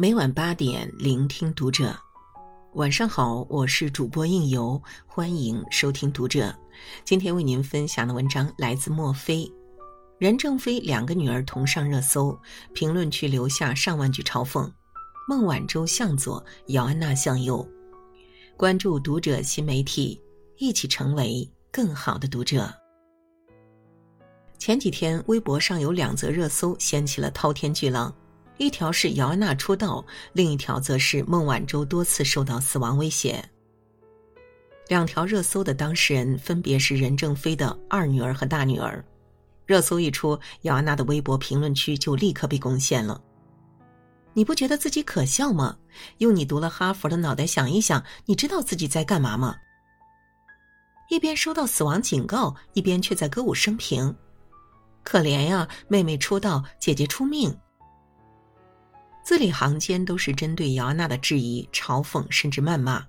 每晚八点，聆听读者。晚上好，我是主播应由，欢迎收听读者。今天为您分享的文章来自墨菲。任正非两个女儿同上热搜，评论区留下上万句嘲讽。孟晚舟向左，姚安娜向右。关注读者新媒体，一起成为更好的读者。前几天，微博上有两则热搜掀起了滔天巨浪，一条是姚安娜出道，另一条则是孟晚舟多次受到死亡威胁。两条热搜的当事人分别是任正非的二女儿和大女儿。热搜一出，姚安娜的微博评论区就立刻被攻陷了。你不觉得自己可笑吗？用你读了哈佛的脑袋想一想，你知道自己在干嘛吗？一边收到死亡警告，一边却在歌舞升平。可怜呀，妹妹出道，姐姐出命。字里行间都是针对姚安娜的质疑、嘲讽，甚至谩骂。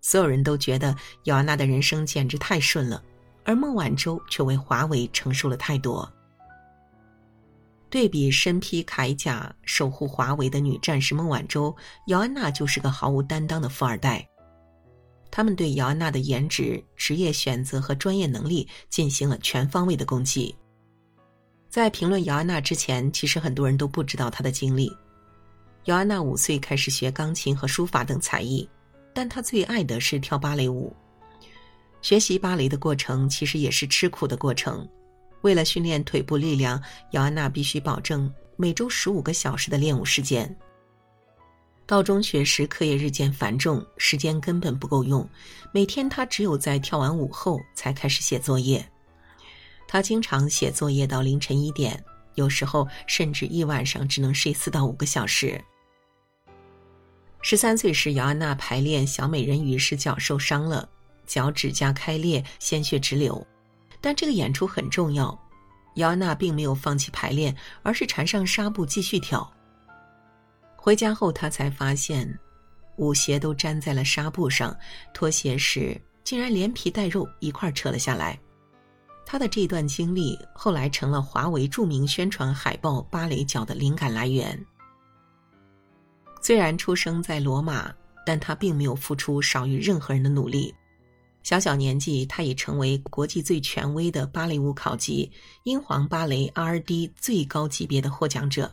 所有人都觉得姚安娜的人生简直太顺了，而孟晚舟却为华为承受了太多。对比身披铠甲守护华为的女战士孟晚舟，姚安娜就是个毫无担当的富二代。他们对姚安娜的颜值、职业选择和专业能力进行了全方位的攻击。在评论姚安娜之前，其实很多人都不知道她的经历。姚安娜五岁开始学钢琴和书法等才艺，但她最爱的是跳芭蕾舞。学习芭蕾的过程其实也是吃苦的过程。为了训练腿部力量，姚安娜必须保证每周十五个小时的练舞时间。到中学时，课业日渐繁重，时间根本不够用。每天她只有在跳完舞后才开始写作业。他经常写作业到凌晨一点，有时候甚至一晚上只能睡四到五个小时。十三岁时，姚安娜排练《小美人鱼》时脚受伤了，脚趾甲开裂，鲜血直流。但这个演出很重要，姚安娜并没有放弃排练，而是缠上纱布继续跳。回家后，她才发现，舞鞋都粘在了纱布上，脱鞋时竟然连皮带肉一块扯了下来。他的这段经历后来成了华为著名宣传海报“芭蕾脚”的灵感来源。虽然出生在罗马，但他并没有付出少于任何人的努力。小小年纪，他已成为国际最权威的芭蕾舞考级——英皇芭蕾 R&D 最高级别的获奖者。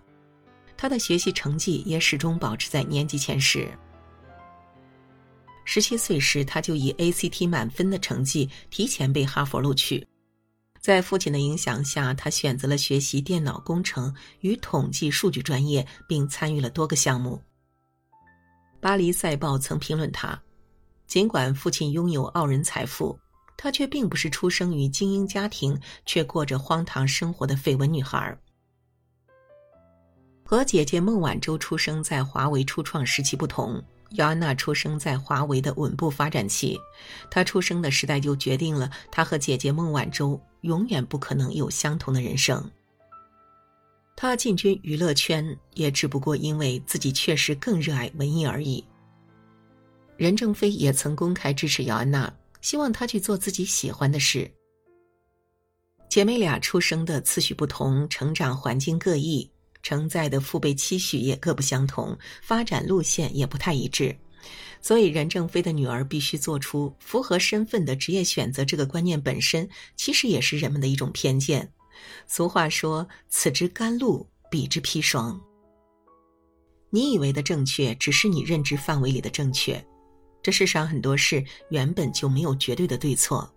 他的学习成绩也始终保持在年级前十。十七岁时，他就以 ACT 满分的成绩提前被哈佛录取。在父亲的影响下，他选择了学习电脑工程与统计数据专业，并参与了多个项目。巴黎赛报曾评论他：尽管父亲拥有傲人财富，他却并不是出生于精英家庭却过着荒唐生活的绯闻女孩。和姐姐孟晚舟出生在华为初创时期不同。姚安娜出生在华为的稳步发展期，她出生的时代就决定了她和姐姐孟晚舟永远不可能有相同的人生。她进军娱乐圈，也只不过因为自己确实更热爱文艺而已。任正非也曾公开支持姚安娜，希望她去做自己喜欢的事。姐妹俩出生的次序不同，成长环境各异。承载的父辈期许也各不相同，发展路线也不太一致，所以任正非的女儿必须做出符合身份的职业选择。这个观念本身其实也是人们的一种偏见。俗话说：“此之甘露，彼之砒霜。”你以为的正确，只是你认知范围里的正确。这世上很多事原本就没有绝对的对错。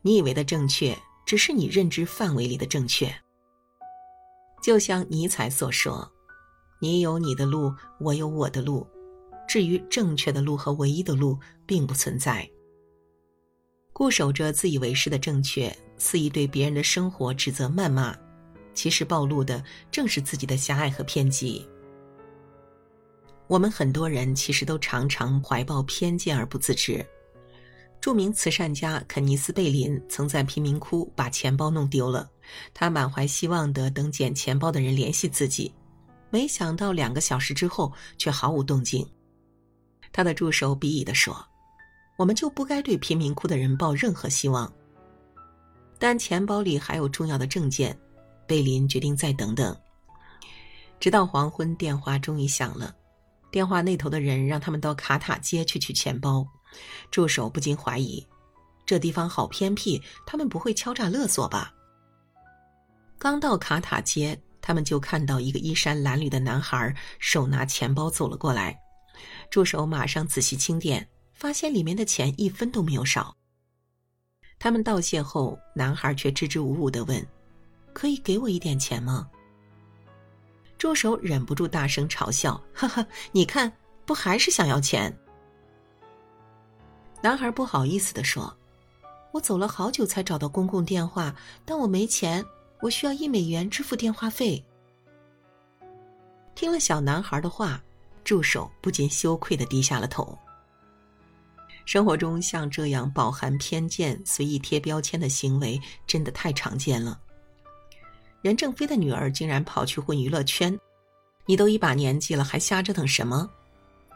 你以为的正确，只是你认知范围里的正确。就像尼采所说：“你有你的路，我有我的路。至于正确的路和唯一的路，并不存在。”固守着自以为是的正确，肆意对别人的生活指责谩骂，其实暴露的正是自己的狭隘和偏激。我们很多人其实都常常怀抱偏见而不自知。著名慈善家肯尼斯·贝林曾在贫民窟把钱包弄丢了，他满怀希望的等捡钱包的人联系自己，没想到两个小时之后却毫无动静。他的助手鄙夷地说：“我们就不该对贫民窟的人抱任何希望。”但钱包里还有重要的证件，贝林决定再等等。直到黄昏，电话终于响了，电话那头的人让他们到卡塔街去取钱包，助手不禁怀疑，这地方好偏僻，他们不会敲诈勒索吧？刚到卡塔街，他们就看到一个衣衫褴褛的男孩手拿钱包走了过来，助手马上仔细清点，发现里面的钱一分都没有少。他们道谢后，男孩却支支吾吾的问：“可以给我一点钱吗？”助手忍不住大声嘲笑：“呵呵，你看，不还是想要钱？”男孩不好意思的说：“我走了好久才找到公共电话，但我没钱，我需要一美元支付电话费。”听了小男孩的话，助手不禁羞愧的低下了头。生活中像这样饱含偏见、随意贴标签的行为，真的太常见了。任正非的女儿竟然跑去混娱乐圈，你都一把年纪了，还瞎折腾什么？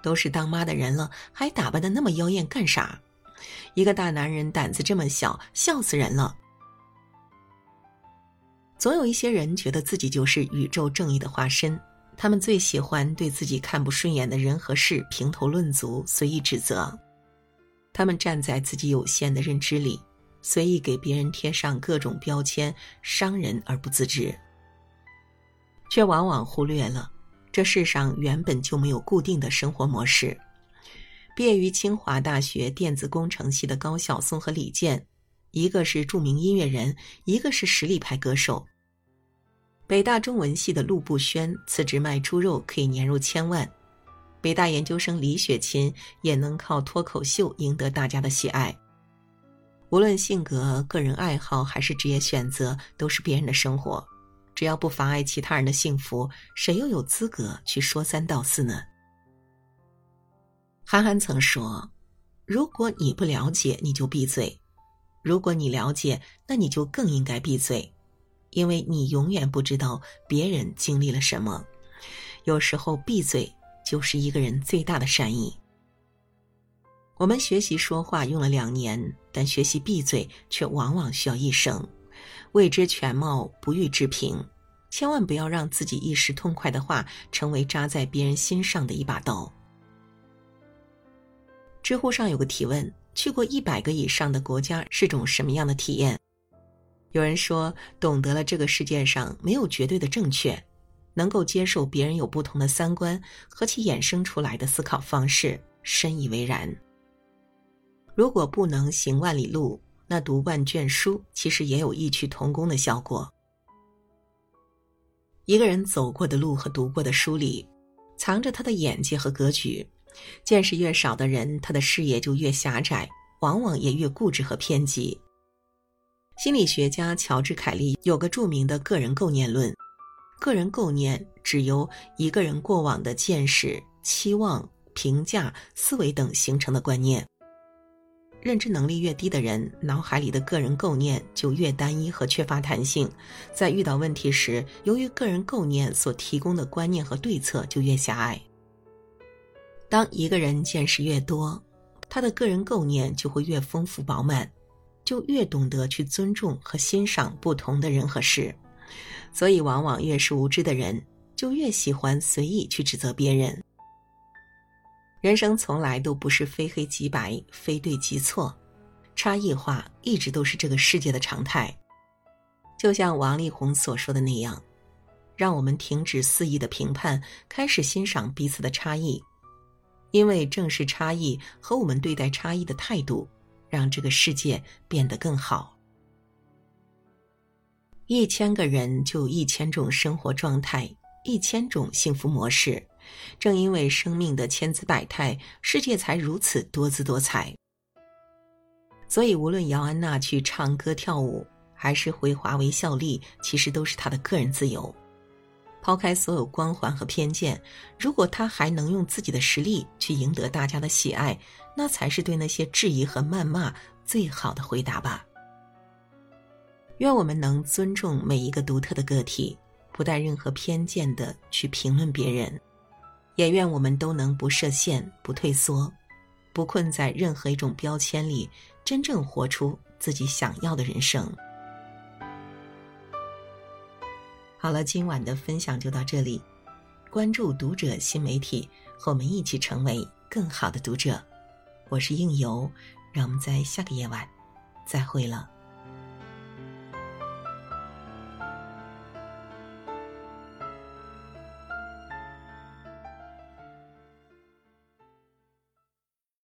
都是当妈的人了，还打扮的那么妖艳干啥？一个大男人胆子这么小，笑死人了。总有一些人觉得自己就是宇宙正义的化身，他们最喜欢对自己看不顺眼的人和事评头论足，随意指责。他们站在自己有限的认知里。随意给别人贴上各种标签，伤人而不自知，却往往忽略了这世上原本就没有固定的生活模式。毕业于清华大学电子工程系的高晓松和李健，一个是著名音乐人，一个是实力派歌手。北大中文系的陆步轩辞职卖猪肉可以年入千万，北大研究生李雪琴也能靠脱口秀赢得大家的喜爱。无论性格、个人爱好还是职业选择，都是别人的生活，只要不妨碍其他人的幸福，谁又有资格去说三道四呢？韩寒曾说：“如果你不了解，你就闭嘴；如果你了解，那你就更应该闭嘴，因为你永远不知道别人经历了什么。有时候，闭嘴就是一个人最大的善意。”我们学习说话用了两年，但学习闭嘴却往往需要一生。未知全貌，不予置评。千万不要让自己一时痛快的话成为扎在别人心上的一把刀。知乎上有个提问：去过一百个以上的国家是种什么样的体验？有人说，懂得了这个世界上没有绝对的正确，能够接受别人有不同的三观和其衍生出来的思考方式，深以为然。如果不能行万里路，那读万卷书其实也有异曲同工的效果。一个人走过的路和读过的书里，藏着他的眼界和格局。见识越少的人，他的视野就越狭窄，往往也越固执和偏激。心理学家乔治·凯利有个著名的个人构念论：个人构念指由一个人过往的见识、期望、评价、思维等形成的观念。认知能力越低的人，脑海里的个人构念就越单一和缺乏弹性，在遇到问题时，由于个人构念所提供的观念和对策就越狭隘。当一个人见识越多，他的个人构念就会越丰富饱满，就越懂得去尊重和欣赏不同的人和事，所以往往越是无知的人，就越喜欢随意去指责别人。人生从来都不是非黑即白、非对即错，差异化一直都是这个世界的常态。就像王力宏所说的那样，让我们停止肆意的评判，开始欣赏彼此的差异，因为正是差异和我们对待差异的态度，让这个世界变得更好。一千个人就一千种生活状态，一千种幸福模式。正因为生命的千姿百态，世界才如此多姿多彩。所以，无论姚安娜去唱歌跳舞，还是回华为效力，其实都是她的个人自由。抛开所有光环和偏见，如果她还能用自己的实力去赢得大家的喜爱，那才是对那些质疑和谩骂最好的回答吧。愿我们能尊重每一个独特的个体，不带任何偏见的去评论别人。也愿我们都能不设限、不退缩，不困在任何一种标签里，真正活出自己想要的人生。好了，今晚的分享就到这里。关注读者新媒体，和我们一起成为更好的读者。我是应由，让我们在下个夜晚再会了。